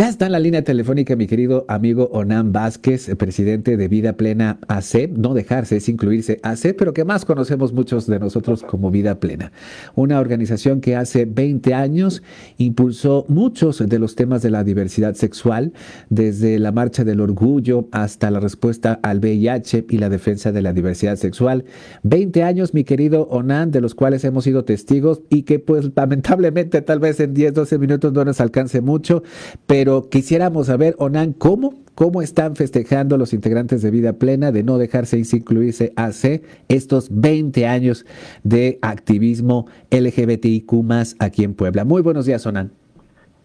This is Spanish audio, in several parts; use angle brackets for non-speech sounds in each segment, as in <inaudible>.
Ya está en la línea telefónica mi querido amigo Onan Vázquez, presidente de Vida Plena AC, no dejarse, es incluirse AC, pero que más conocemos muchos de nosotros como Vida Plena. Una organización que hace 20 años impulsó muchos de los temas de la diversidad sexual, desde la marcha del orgullo hasta la respuesta al VIH y la defensa de la diversidad sexual. 20 años, mi querido Onan, de los cuales hemos sido testigos y que pues lamentablemente tal vez en 10, 12 minutos no nos alcance mucho, pero quisiéramos saber, Onan, ¿cómo, cómo están festejando los integrantes de Vida Plena de no dejarse incluirse hace estos 20 años de activismo LGBTIQ más aquí en Puebla. Muy buenos días, Onan.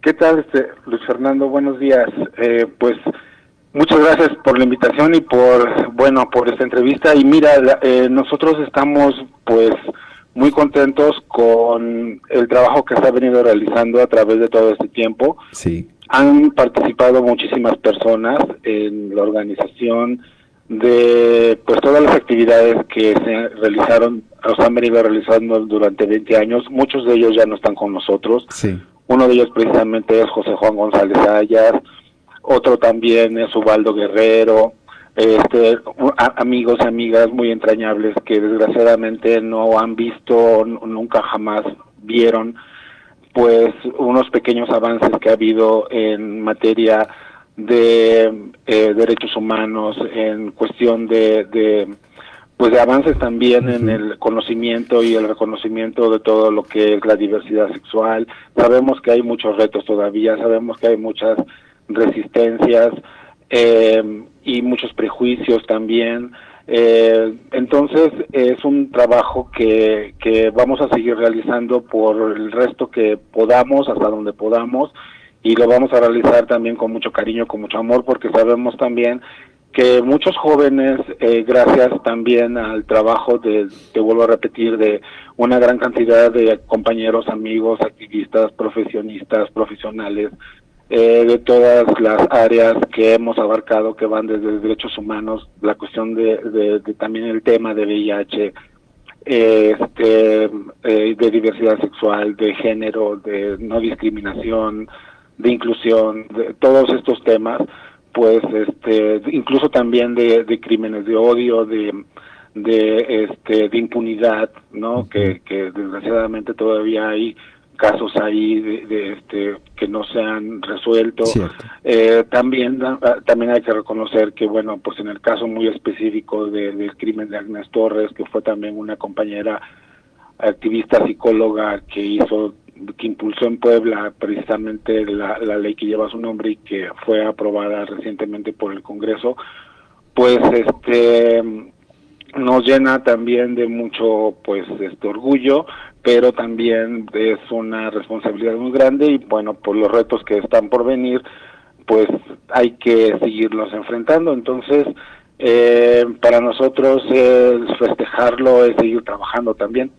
¿Qué tal, este, Luis Fernando? Buenos días. Eh, pues muchas gracias por la invitación y por, bueno, por esta entrevista. Y mira, eh, nosotros estamos, pues, muy contentos con el trabajo que se ha venido realizando a través de todo este tiempo. Sí. Han participado muchísimas personas en la organización de pues todas las actividades que se realizaron, o se han venido realizando durante 20 años. Muchos de ellos ya no están con nosotros. Sí. Uno de ellos precisamente es José Juan González Ayas, otro también es Ubaldo Guerrero, este, amigos y amigas muy entrañables que desgraciadamente no han visto, nunca jamás vieron pues unos pequeños avances que ha habido en materia de eh, derechos humanos, en cuestión de, de pues de avances también en el conocimiento y el reconocimiento de todo lo que es la diversidad sexual. Sabemos que hay muchos retos todavía, sabemos que hay muchas resistencias eh, y muchos prejuicios también. Eh, entonces es un trabajo que, que vamos a seguir realizando por el resto que podamos, hasta donde podamos, y lo vamos a realizar también con mucho cariño, con mucho amor, porque sabemos también que muchos jóvenes, eh, gracias también al trabajo de, te vuelvo a repetir, de una gran cantidad de compañeros, amigos, activistas, profesionistas, profesionales, eh, de todas las áreas que hemos abarcado, que van desde derechos humanos, la cuestión de, también el tema de VIH, este, eh, de diversidad sexual, de género, de no discriminación, de inclusión, de todos estos temas, pues, este, incluso también de, crímenes de odio, de de este de impunidad no que, que desgraciadamente todavía hay casos ahí de, este que no se han resuelto. Eh, también ah, también hay que reconocer que bueno pues en el caso muy específico del crimen de Agnes Torres que fue también una compañera activista psicóloga que hizo que impulsó en Puebla precisamente la, la ley que lleva su nombre y que fue aprobada recientemente por el Congreso pues este nos llena también de mucho pues este orgullo pero también es una responsabilidad muy grande y bueno por los retos que están por venir pues hay que seguirlos enfrentando. Entonces eh, para nosotros es festejarlo es seguir trabajando también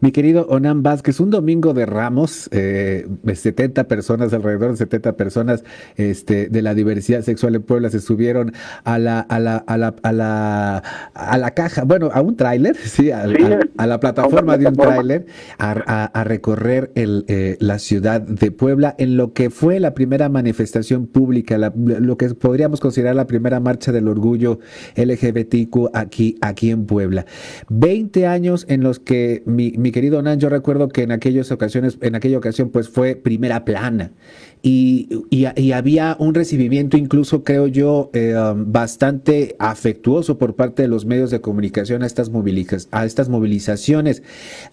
mi querido Onan Vázquez, un domingo de Ramos, eh, 70 personas, alrededor de 70 personas este, de la diversidad sexual en Puebla se subieron a la, a la, a la, a la, a la caja, bueno, a un tráiler, <laughs> sí, a, la plataforma de un tráiler, a, recorrer el, eh, la ciudad de Puebla en lo que fue la primera manifestación pública, lo que podríamos considerar la primera marcha del orgullo LGBTQ aquí, aquí en Puebla. 20 años en los que mi, querido Nan, yo recuerdo que en aquellas ocasiones, en aquella ocasión, pues fue primera plana y, y, había un recibimiento incluso, creo yo, eh, um, bastante afectuoso por parte de los medios de comunicación a estas, a estas movilizaciones.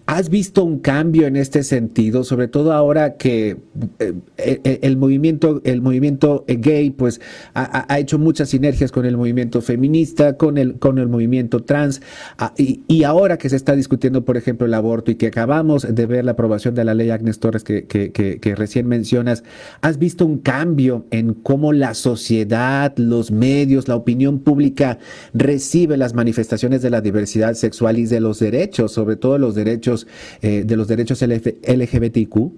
¿Has visto un cambio en este sentido, sobre todo ahora que eh, eh, el, movimiento, el movimiento gay, pues ha, ha, hecho muchas sinergias con el movimiento feminista, con el, con el movimiento trans, ah, y, y, ahora que se está discutiendo, por ejemplo, el aborto y que acabamos de ver la aprobación de la ley Agnes Torres que, que, recién mencionas, ¿Has visto un cambio en cómo la sociedad, los medios, la opinión pública recibe las manifestaciones de la diversidad sexual y de los derechos, sobre todo los derechos eh, de los derechos LGBTQ?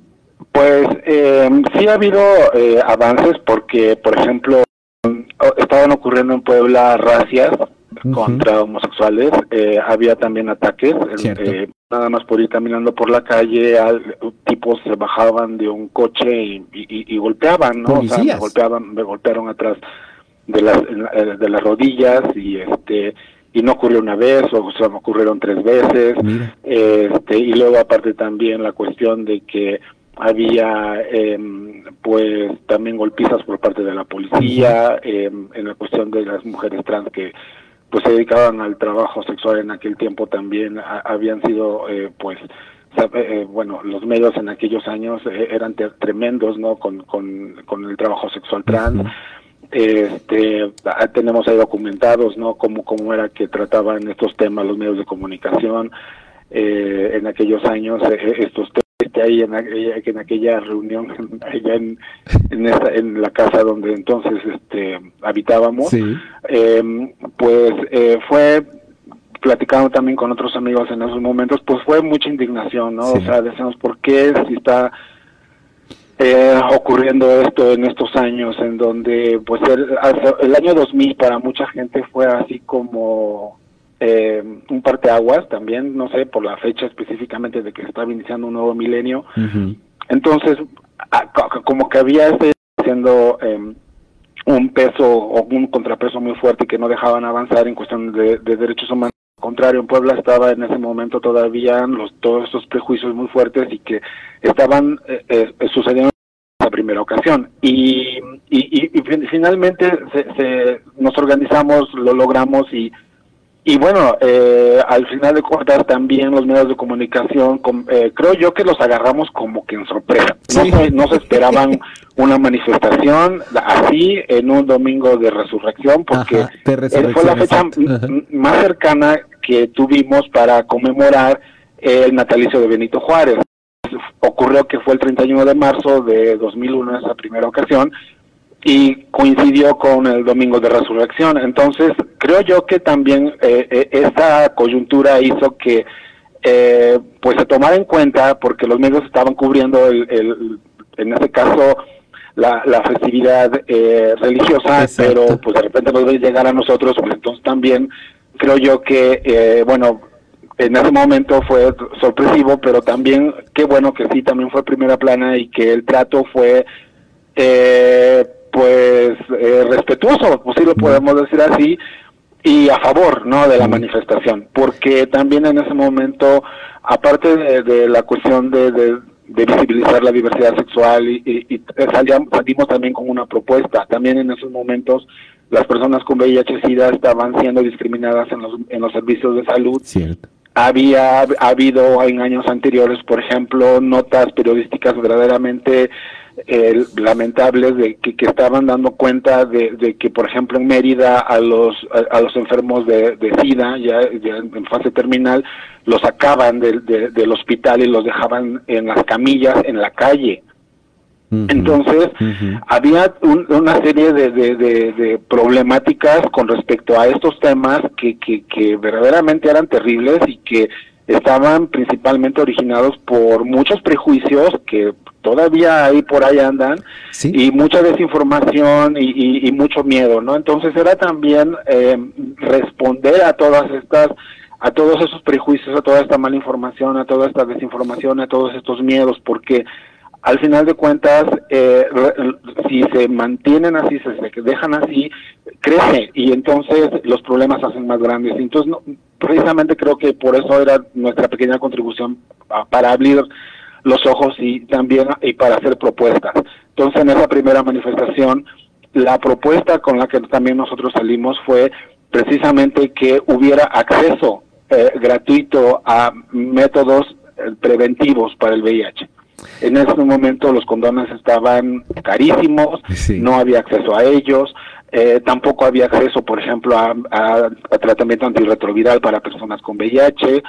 Pues eh, sí ha habido eh, avances porque, por ejemplo, estaban ocurriendo en Puebla racias contra homosexuales, había también ataques nada más por ir caminando por la calle, al, tipos se bajaban de un coche y, y, y golpeaban, ¿no? O sea, me golpeaban, me golpearon atrás de las, eh, de las rodillas y este y no ocurrió una vez o sea, me ocurrieron tres veces. Este y luego aparte también la cuestión de que había eh, pues también golpizas por parte de la policía eh, en la cuestión de las mujeres trans que pues se dedicaban al trabajo sexual en aquel tiempo también habían sido eh, pues eh, bueno los medios en aquellos años eh, eran tremendos no con, con, con el trabajo sexual trans. Este tenemos ahí documentados no cómo cómo era que trataban estos temas los medios de comunicación eh, en aquellos años estos temas este, ahí en, en aquella reunión <laughs> allá en, en, en, la casa donde entonces este habitábamos. Eh, pues eh, fue platicando también con otros amigos en esos momentos pues fue mucha indignación no o sea decimos por qué si está eh, ocurriendo esto en estos años en donde pues el, el año 2000 para mucha gente fue así como eh, un parteaguas también, no sé, por la fecha específicamente de que estaba iniciando un nuevo milenio. Entonces, como que había este siendo em, un peso o un contrapeso muy fuerte que no dejaban avanzar en cuestión de, derechos humanos. Contrario, en Puebla estaba en ese momento todavía los, todos estos prejuicios muy fuertes y que estaban eh, eh, sucediendo en la primera ocasión. Y, y, y, finalmente se, nos organizamos, lo logramos y y bueno, eh, al final de cuentas también los medios de comunicación, eh, creo yo que los agarramos como que en sorpresa. No, se, esperaban <laughs> una manifestación así en un domingo de resurrección, porque fue la fecha más cercana que tuvimos para conmemorar el natalicio de Benito Juárez. Ocurrió que fue el 31 de marzo de 2001, esa primera ocasión, y coincidió con el domingo de resurrección. Entonces, creo yo que también eh, eh, esta coyuntura hizo que eh, pues se tomara en cuenta, porque los medios estaban cubriendo, el, el en este caso, la, la festividad eh, religiosa, pero pues de repente nos ven llegar a nosotros, pues entonces también creo yo que, eh, bueno, en ese momento fue sorpresivo, pero también qué bueno que sí, también fue primera plana y que el trato fue... Eh, pues eh, respetuoso, pues sí lo podemos decir así, y a favor no de la manifestación, porque también en ese momento, aparte de, la cuestión de, de, visibilizar la diversidad sexual, y, y, salimos también con una propuesta, también en esos momentos las personas con VIH-Sida estaban siendo discriminadas en los, en los servicios de salud. Cierto. Había ha habido en años anteriores, por ejemplo, notas periodísticas verdaderamente eh, lamentables de que, que, estaban dando cuenta de, de, que, por ejemplo, en Mérida a los a, los enfermos de, de SIDA, ya, en fase terminal, los sacaban del hospital y los dejaban en las camillas en la calle. Entonces, había una serie de, de, de, problemáticas con respecto a estos temas que, que, que verdaderamente eran terribles y que estaban principalmente originados por muchos prejuicios que todavía ahí por ahí andan y mucha desinformación y, y, mucho miedo, ¿no? Entonces era también eh, responder a todas estas a todos esos prejuicios, a toda esta mala información, a toda esta desinformación, a todos estos miedos, porque al final de cuentas, eh, si se mantienen así, se dejan así, crece y entonces los problemas hacen más grandes. Entonces, precisamente creo que por eso era nuestra pequeña contribución para abrir los ojos y también y para hacer propuestas. Entonces, en esa primera manifestación, la propuesta con la que también nosotros salimos fue precisamente que hubiera acceso eh, gratuito a métodos eh, preventivos para el VIH. En ese momento los condones estaban carísimos, no había acceso a ellos, eh, tampoco había acceso, por ejemplo, a, a, tratamiento antirretroviral para personas con VIH.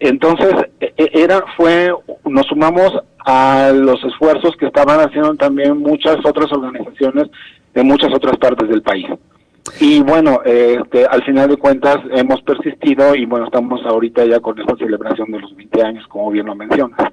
Entonces, e, e, era, fue, nos sumamos a los esfuerzos que estaban haciendo también muchas otras organizaciones de muchas otras partes del país. Y bueno, este, al final de cuentas hemos persistido y bueno, estamos ahorita ya con esta celebración de los 20 años, como bien lo mencionas.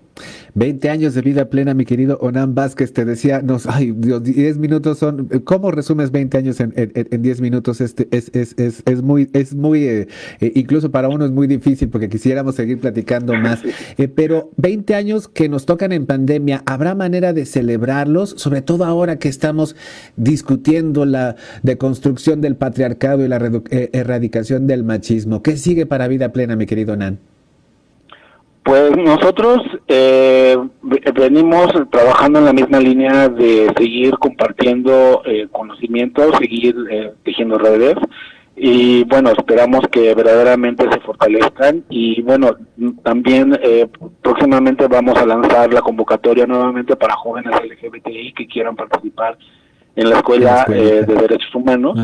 20 años de vida plena, mi querido Onan Vázquez, te decía, nos, ay, Dios, 10 minutos son, ¿cómo resumes 20 años en, en, 10 minutos? Este, es, es, es, es muy, es muy, eh, eh, incluso para uno es muy difícil porque quisiéramos seguir platicando más, eh, pero 20 años que nos tocan en pandemia, ¿habrá manera de celebrarlos? Sobre todo ahora que estamos discutiendo la deconstrucción del patriarcado y la erradicación del machismo. ¿Qué sigue para vida plena, mi querido Nan? Pues nosotros eh, venimos trabajando en la misma línea de seguir compartiendo eh, conocimientos, seguir eh, tejiendo redes y bueno, esperamos que verdaderamente se fortalezcan y bueno, también eh, próximamente vamos a lanzar la convocatoria nuevamente para jóvenes LGBTI que quieran participar en la escuela eh, de derechos humanos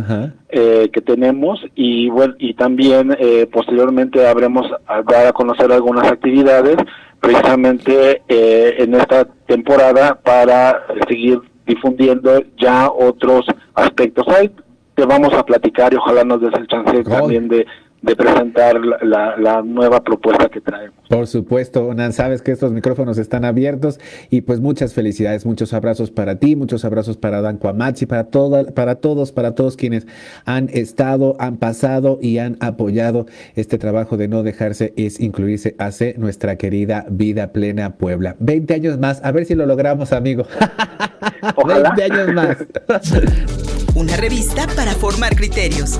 eh, que tenemos y bueno y también eh, posteriormente habremos a dar a conocer algunas actividades precisamente en esta temporada para seguir difundiendo ya otros aspectos. Ahí te vamos a platicar y ojalá nos des el chance también de de presentar la, nueva propuesta que traemos. Por supuesto, Nan, sabes que estos micrófonos están abiertos y pues muchas felicidades, muchos abrazos para ti, muchos abrazos para Dan Cuamachi, para, para todos, para todos quienes han estado, han pasado y han apoyado este trabajo de no dejarse es incluirse hace nuestra querida vida plena Puebla. 20 años más, a ver si lo logramos, amigo. 20 <laughs> años más. <laughs> Una revista para formar criterios.